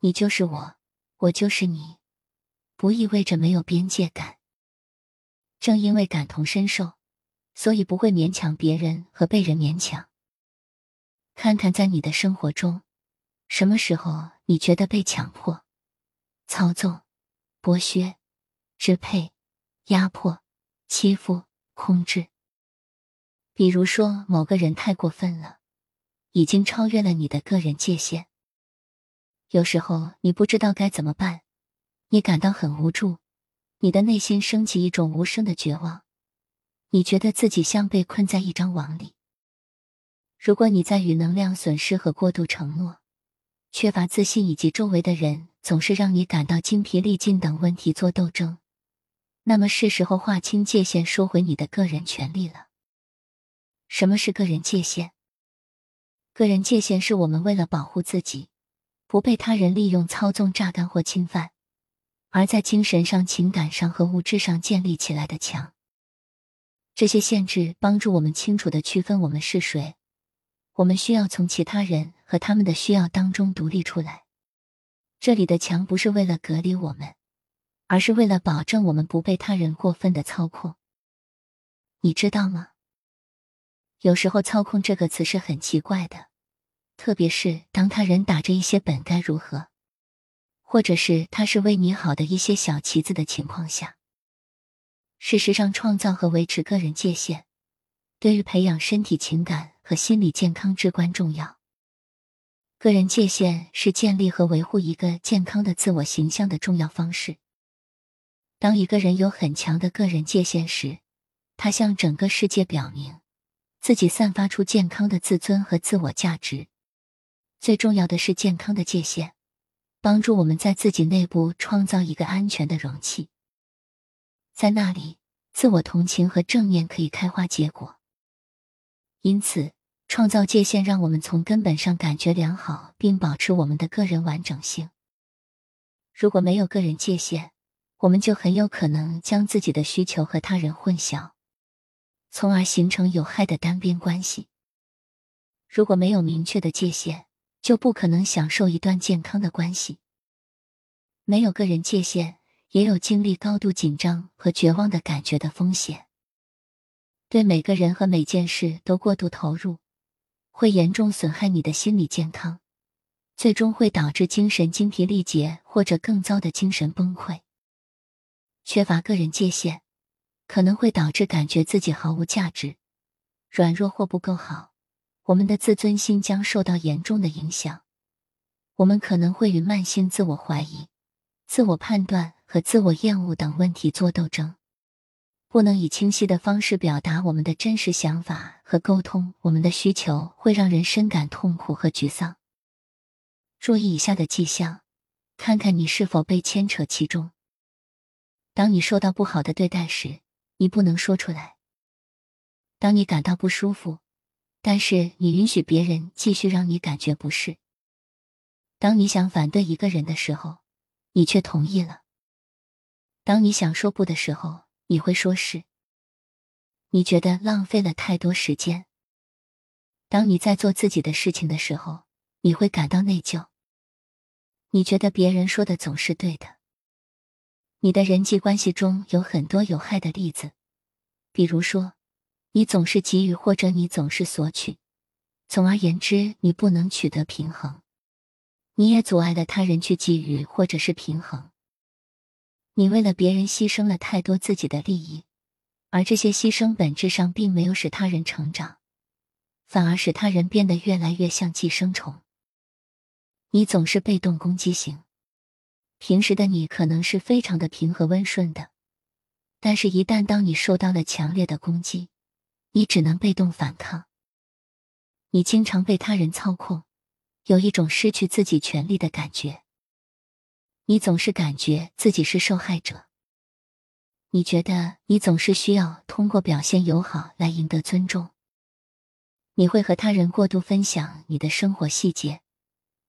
你就是我，我就是你，不意味着没有边界感。正因为感同身受，所以不会勉强别人和被人勉强。看看在你的生活中，什么时候你觉得被强迫、操纵、剥削、支配、压迫、欺负、控制？比如说，某个人太过分了，已经超越了你的个人界限。有时候你不知道该怎么办，你感到很无助，你的内心升起一种无声的绝望，你觉得自己像被困在一张网里。如果你在与能量损失和过度承诺、缺乏自信以及周围的人总是让你感到精疲力尽等问题做斗争，那么是时候划清界限，收回你的个人权利了。什么是个人界限？个人界限是我们为了保护自己，不被他人利用、操纵、榨干或侵犯，而在精神上、情感上和物质上建立起来的墙。这些限制帮助我们清楚的区分我们是谁。我们需要从其他人和他们的需要当中独立出来。这里的墙不是为了隔离我们，而是为了保证我们不被他人过分的操控。你知道吗？有时候“操控”这个词是很奇怪的，特别是当他人打着一些“本该如何”，或者是他是为你好的一些小旗子的情况下。事实上，创造和维持个人界限，对于培养身体情感。和心理健康至关重要。个人界限是建立和维护一个健康的自我形象的重要方式。当一个人有很强的个人界限时，他向整个世界表明自己散发出健康的自尊和自我价值。最重要的是，健康的界限帮助我们在自己内部创造一个安全的容器，在那里，自我同情和正念可以开花结果。因此。创造界限，让我们从根本上感觉良好，并保持我们的个人完整性。如果没有个人界限，我们就很有可能将自己的需求和他人混淆，从而形成有害的单边关系。如果没有明确的界限，就不可能享受一段健康的关系。没有个人界限，也有经历高度紧张和绝望的感觉的风险。对每个人和每件事都过度投入。会严重损害你的心理健康，最终会导致精神精疲力竭或者更糟的精神崩溃。缺乏个人界限，可能会导致感觉自己毫无价值、软弱或不够好。我们的自尊心将受到严重的影响，我们可能会与慢性自我怀疑、自我判断和自我厌恶等问题做斗争。不能以清晰的方式表达我们的真实想法和沟通我们的需求，会让人深感痛苦和沮丧。注意以下的迹象，看看你是否被牵扯其中。当你受到不好的对待时，你不能说出来；当你感到不舒服，但是你允许别人继续让你感觉不适；当你想反对一个人的时候，你却同意了；当你想说不的时候。你会说是，你觉得浪费了太多时间。当你在做自己的事情的时候，你会感到内疚。你觉得别人说的总是对的。你的人际关系中有很多有害的例子，比如说，你总是给予或者你总是索取。总而言之，你不能取得平衡。你也阻碍了他人去给予或者是平衡。你为了别人牺牲了太多自己的利益，而这些牺牲本质上并没有使他人成长，反而使他人变得越来越像寄生虫。你总是被动攻击型，平时的你可能是非常的平和温顺的，但是，一旦当你受到了强烈的攻击，你只能被动反抗。你经常被他人操控，有一种失去自己权利的感觉。你总是感觉自己是受害者。你觉得你总是需要通过表现友好来赢得尊重。你会和他人过度分享你的生活细节，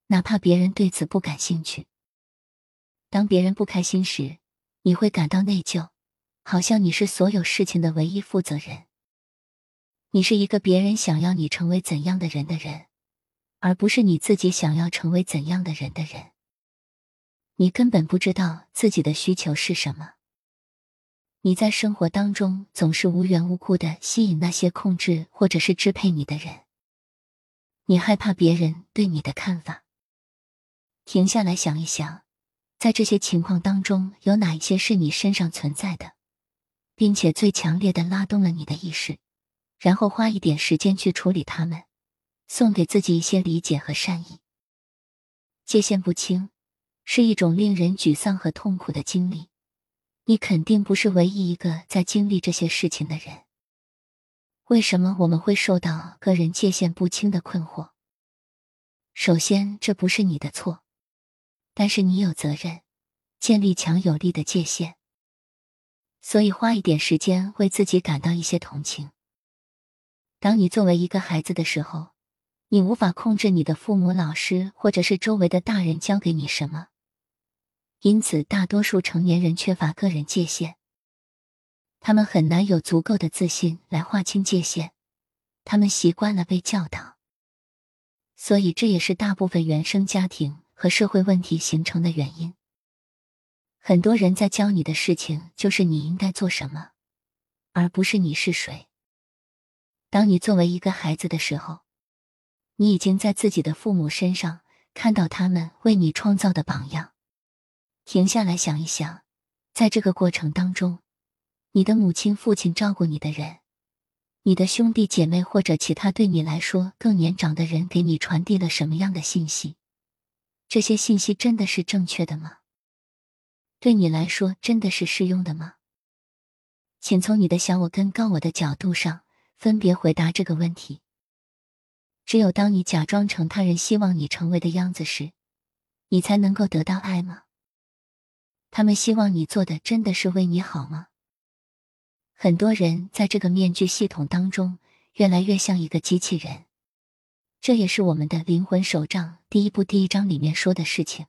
哪怕别人对此不感兴趣。当别人不开心时，你会感到内疚，好像你是所有事情的唯一负责人。你是一个别人想要你成为怎样的人的人，而不是你自己想要成为怎样的人的人。你根本不知道自己的需求是什么。你在生活当中总是无缘无故的吸引那些控制或者是支配你的人。你害怕别人对你的看法。停下来想一想，在这些情况当中，有哪一些是你身上存在的，并且最强烈的拉动了你的意识，然后花一点时间去处理它们，送给自己一些理解和善意。界限不清，是一种令人沮丧和痛苦的经历。你肯定不是唯一一个在经历这些事情的人。为什么我们会受到个人界限不清的困惑？首先，这不是你的错，但是你有责任建立强有力的界限。所以，花一点时间为自己感到一些同情。当你作为一个孩子的时候，你无法控制你的父母、老师或者是周围的大人教给你什么。因此，大多数成年人缺乏个人界限，他们很难有足够的自信来划清界限。他们习惯了被教导，所以这也是大部分原生家庭和社会问题形成的原因。很多人在教你的事情就是你应该做什么，而不是你是谁。当你作为一个孩子的时候，你已经在自己的父母身上看到他们为你创造的榜样。停下来想一想，在这个过程当中，你的母亲、父亲照顾你的人，你的兄弟姐妹或者其他对你来说更年长的人给你传递了什么样的信息？这些信息真的是正确的吗？对你来说真的是适用的吗？请从你的小我跟高我的角度上分别回答这个问题。只有当你假装成他人希望你成为的样子时，你才能够得到爱吗？他们希望你做的真的是为你好吗？很多人在这个面具系统当中越来越像一个机器人，这也是我们的灵魂手账第一部第一章里面说的事情。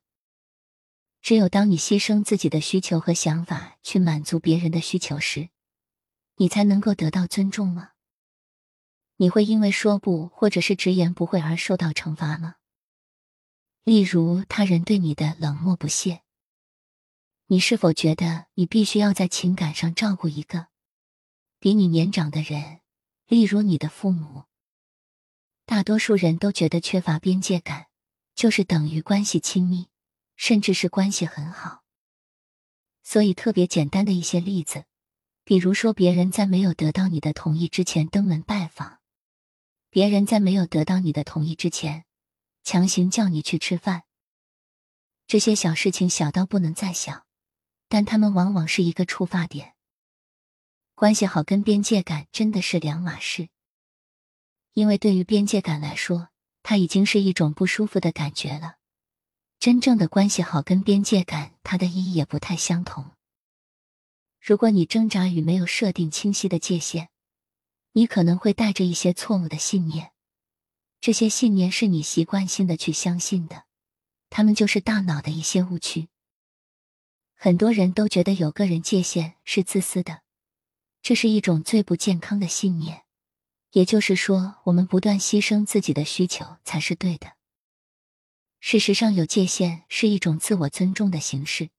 只有当你牺牲自己的需求和想法去满足别人的需求时，你才能够得到尊重吗？你会因为说不或者是直言不讳而受到惩罚吗？例如他人对你的冷漠不屑。你是否觉得你必须要在情感上照顾一个比你年长的人，例如你的父母？大多数人都觉得缺乏边界感就是等于关系亲密，甚至是关系很好。所以，特别简单的一些例子，比如说别人在没有得到你的同意之前登门拜访，别人在没有得到你的同意之前强行叫你去吃饭，这些小事情小到不能再小。但他们往往是一个触发点。关系好跟边界感真的是两码事，因为对于边界感来说，它已经是一种不舒服的感觉了。真正的关系好跟边界感，它的意义也不太相同。如果你挣扎于没有设定清晰的界限，你可能会带着一些错误的信念，这些信念是你习惯性的去相信的，他们就是大脑的一些误区。很多人都觉得有个人界限是自私的，这是一种最不健康的信念。也就是说，我们不断牺牲自己的需求才是对的。事实上，有界限是一种自我尊重的形式，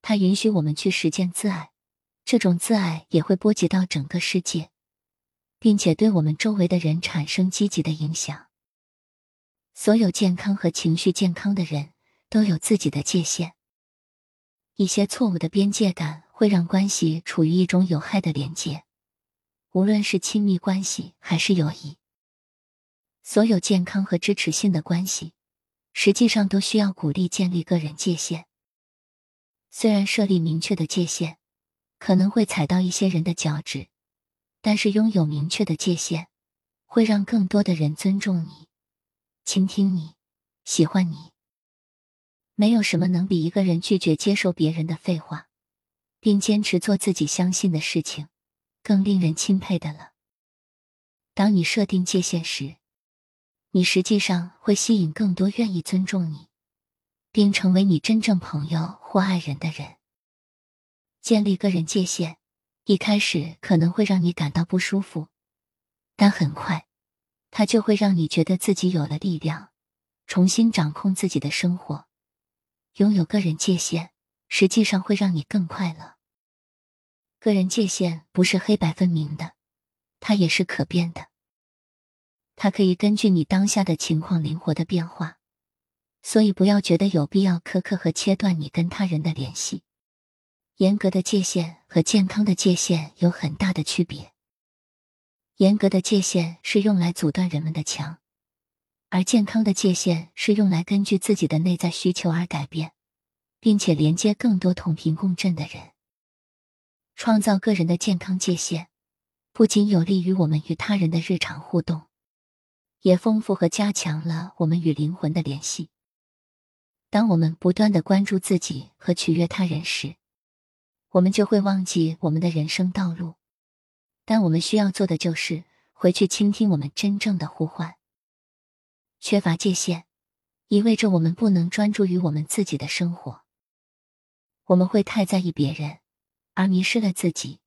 它允许我们去实践自爱。这种自爱也会波及到整个世界，并且对我们周围的人产生积极的影响。所有健康和情绪健康的人都有自己的界限。一些错误的边界感会让关系处于一种有害的连接，无论是亲密关系还是友谊。所有健康和支持性的关系，实际上都需要鼓励建立个人界限。虽然设立明确的界限可能会踩到一些人的脚趾，但是拥有明确的界限会让更多的人尊重你、倾听你、喜欢你。没有什么能比一个人拒绝接受别人的废话，并坚持做自己相信的事情，更令人钦佩的了。当你设定界限时，你实际上会吸引更多愿意尊重你，并成为你真正朋友或爱人的人。建立个人界限，一开始可能会让你感到不舒服，但很快，它就会让你觉得自己有了力量，重新掌控自己的生活。拥有个人界限，实际上会让你更快乐。个人界限不是黑白分明的，它也是可变的。它可以根据你当下的情况灵活的变化，所以不要觉得有必要苛刻和切断你跟他人的联系。严格的界限和健康的界限有很大的区别。严格的界限是用来阻断人们的墙，而健康的界限是用来根据自己的内在需求而改变，并且连接更多同频共振的人。创造个人的健康界限，不仅有利于我们与他人的日常互动。也丰富和加强了我们与灵魂的联系。当我们不断的关注自己和取悦他人时，我们就会忘记我们的人生道路。但我们需要做的就是回去倾听我们真正的呼唤。缺乏界限，意味着我们不能专注于我们自己的生活。我们会太在意别人，而迷失了自己。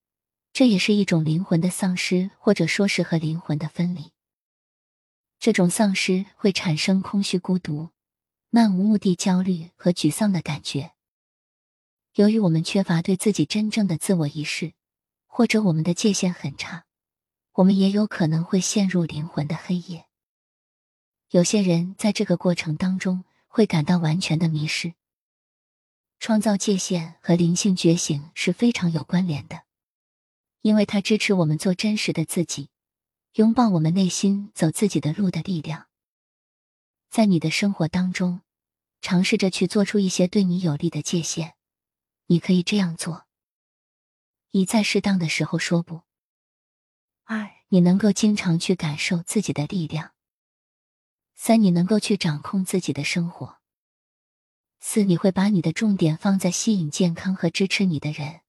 这也是一种灵魂的丧失，或者说是和灵魂的分离。这种丧失会产生空虚、孤独、漫无目的、焦虑和沮丧的感觉。由于我们缺乏对自己真正的自我意识，或者我们的界限很差，我们也有可能会陷入灵魂的黑夜。有些人在这个过程当中会感到完全的迷失。创造界限和灵性觉醒是非常有关联的，因为它支持我们做真实的自己。拥抱我们内心走自己的路的力量，在你的生活当中，尝试着去做出一些对你有利的界限。你可以这样做：一，在适当的时候说不；二，你能够经常去感受自己的力量；三，你能够去掌控自己的生活；四，你会把你的重点放在吸引健康和支持你的人，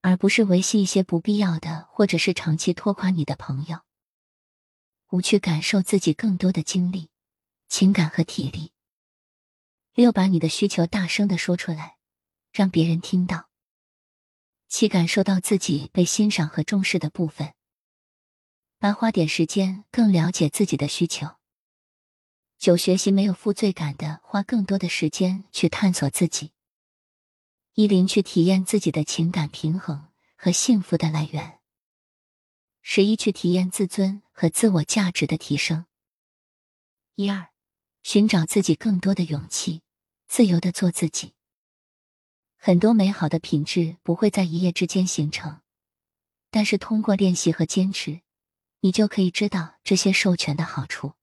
而不是维系一些不必要的或者是长期拖垮你的朋友。五去感受自己更多的精力、情感和体力。六把你的需求大声的说出来，让别人听到。七感受到自己被欣赏和重视的部分。八花点时间更了解自己的需求。九学习没有负罪感的花更多的时间去探索自己。一零去体验自己的情感平衡和幸福的来源。十一去体验自尊和自我价值的提升。一二，寻找自己更多的勇气，自由的做自己。很多美好的品质不会在一夜之间形成，但是通过练习和坚持，你就可以知道这些授权的好处。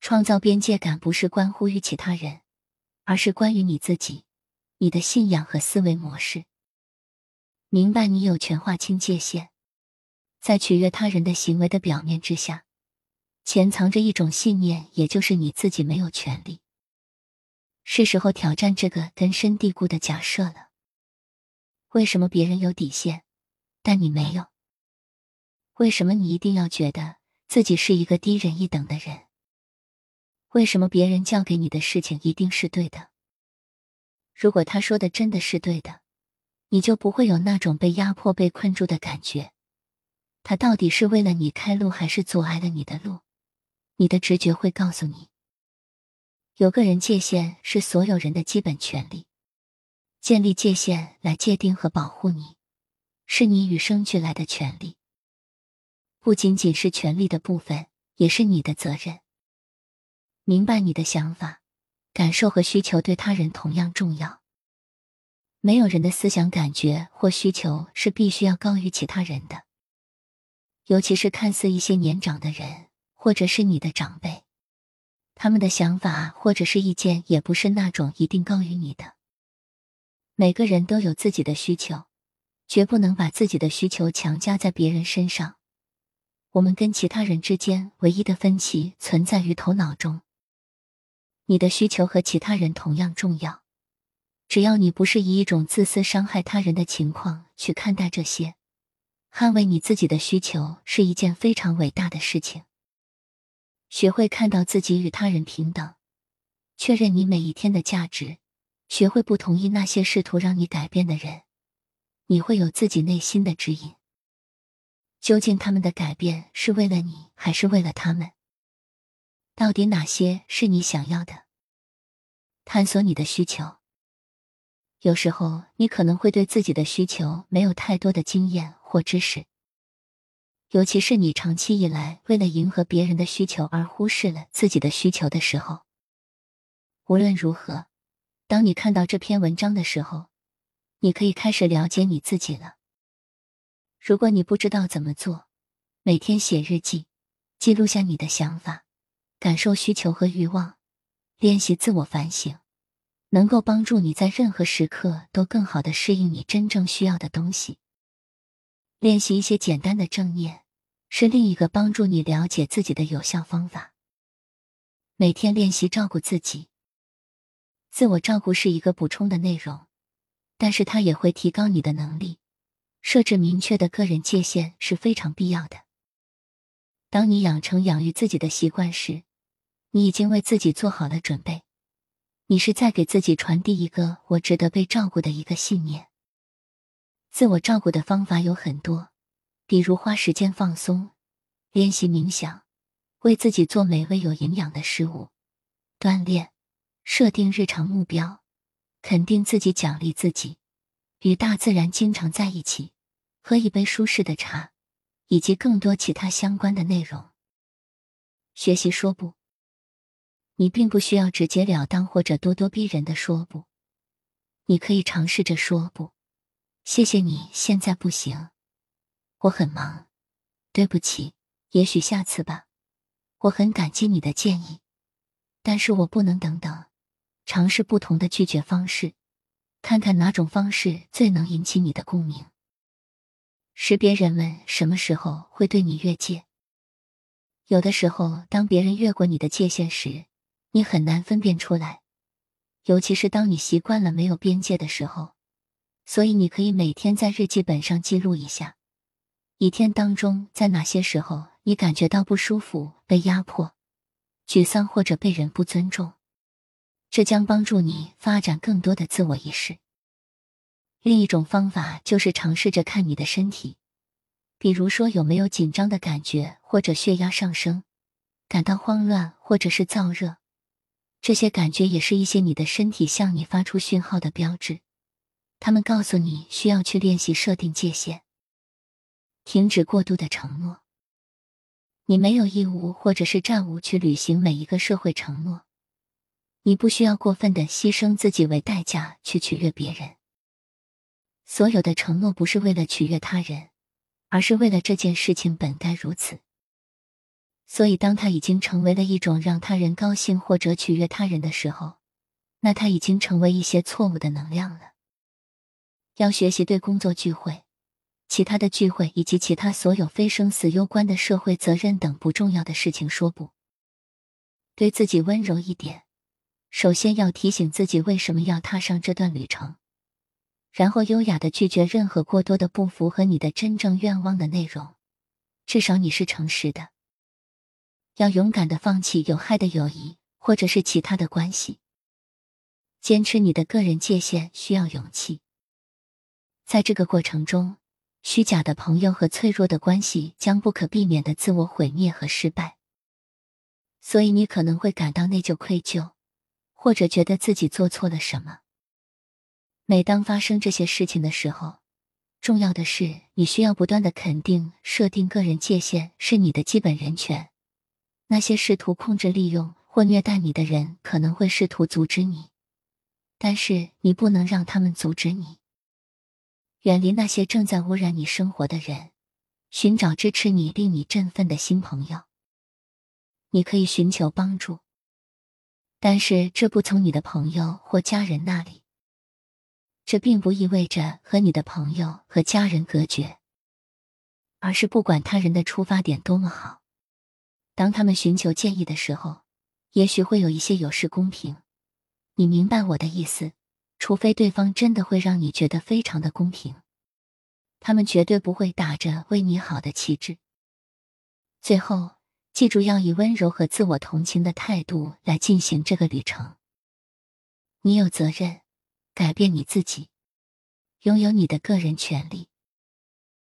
创造边界感不是关乎于其他人，而是关于你自己、你的信仰和思维模式。明白你有权划清界限。在取悦他人的行为的表面之下，潜藏着一种信念，也就是你自己没有权利。是时候挑战这个根深蒂固的假设了。为什么别人有底线，但你没有？为什么你一定要觉得自己是一个低人一等的人？为什么别人教给你的事情一定是对的？如果他说的真的是对的，你就不会有那种被压迫、被困住的感觉。他到底是为了你开路，还是阻碍了你的路？你的直觉会告诉你。有个人界限是所有人的基本权利，建立界限来界定和保护你，是你与生俱来的权利。不仅仅是权利的部分，也是你的责任。明白你的想法、感受和需求对他人同样重要。没有人的思想、感觉或需求是必须要高于其他人的。尤其是看似一些年长的人，或者是你的长辈，他们的想法或者是意见也不是那种一定高于你的。每个人都有自己的需求，绝不能把自己的需求强加在别人身上。我们跟其他人之间唯一的分歧存在于头脑中。你的需求和其他人同样重要，只要你不是以一种自私伤害他人的情况去看待这些。捍卫你自己的需求是一件非常伟大的事情。学会看到自己与他人平等，确认你每一天的价值，学会不同意那些试图让你改变的人，你会有自己内心的指引。究竟他们的改变是为了你，还是为了他们？到底哪些是你想要的？探索你的需求。有时候，你可能会对自己的需求没有太多的经验或知识，尤其是你长期以来为了迎合别人的需求而忽视了自己的需求的时候。无论如何，当你看到这篇文章的时候，你可以开始了解你自己了。如果你不知道怎么做，每天写日记，记录下你的想法、感受、需求和欲望，练习自我反省。能够帮助你在任何时刻都更好的适应你真正需要的东西。练习一些简单的正念，是另一个帮助你了解自己的有效方法。每天练习照顾自己。自我照顾是一个补充的内容，但是它也会提高你的能力。设置明确的个人界限是非常必要的。当你养成养育自己的习惯时，你已经为自己做好了准备。你是在给自己传递一个我值得被照顾的一个信念。自我照顾的方法有很多，比如花时间放松、练习冥想、为自己做美味有营养的食物、锻炼、设定日常目标、肯定自己、奖励自己、与大自然经常在一起、喝一杯舒适的茶，以及更多其他相关的内容。学习说不。你并不需要直截了当或者咄咄逼人的说不，你可以尝试着说不。谢谢你，现在不行，我很忙，对不起，也许下次吧。我很感激你的建议，但是我不能等等。尝试不同的拒绝方式，看看哪种方式最能引起你的共鸣。识别人们什么时候会对你越界。有的时候，当别人越过你的界限时。你很难分辨出来，尤其是当你习惯了没有边界的时候。所以，你可以每天在日记本上记录一下，一天当中在哪些时候你感觉到不舒服、被压迫、沮丧或者被人不尊重。这将帮助你发展更多的自我意识。另一种方法就是尝试着看你的身体，比如说有没有紧张的感觉，或者血压上升，感到慌乱，或者是燥热。这些感觉也是一些你的身体向你发出讯号的标志，他们告诉你需要去练习设定界限，停止过度的承诺。你没有义务或者是债务去履行每一个社会承诺，你不需要过分的牺牲自己为代价去取悦别人。所有的承诺不是为了取悦他人，而是为了这件事情本该如此。所以，当他已经成为了一种让他人高兴或者取悦他人的时候，那他已经成为一些错误的能量了。要学习对工作聚会、其他的聚会以及其他所有非生死攸关的社会责任等不重要的事情说不。对自己温柔一点，首先要提醒自己为什么要踏上这段旅程，然后优雅的拒绝任何过多的不符合你的真正愿望的内容。至少你是诚实的。要勇敢的放弃有害的友谊，或者是其他的关系。坚持你的个人界限需要勇气，在这个过程中，虚假的朋友和脆弱的关系将不可避免的自我毁灭和失败。所以你可能会感到内疚、愧疚，或者觉得自己做错了什么。每当发生这些事情的时候，重要的是你需要不断的肯定，设定个人界限是你的基本人权。那些试图控制、利用或虐待你的人可能会试图阻止你，但是你不能让他们阻止你。远离那些正在污染你生活的人，寻找支持你、令你振奋的新朋友。你可以寻求帮助，但是这不从你的朋友或家人那里。这并不意味着和你的朋友和家人隔绝，而是不管他人的出发点多么好。当他们寻求建议的时候，也许会有一些有失公平。你明白我的意思？除非对方真的会让你觉得非常的公平，他们绝对不会打着为你好的旗帜。最后，记住要以温柔和自我同情的态度来进行这个旅程。你有责任改变你自己，拥有你的个人权利。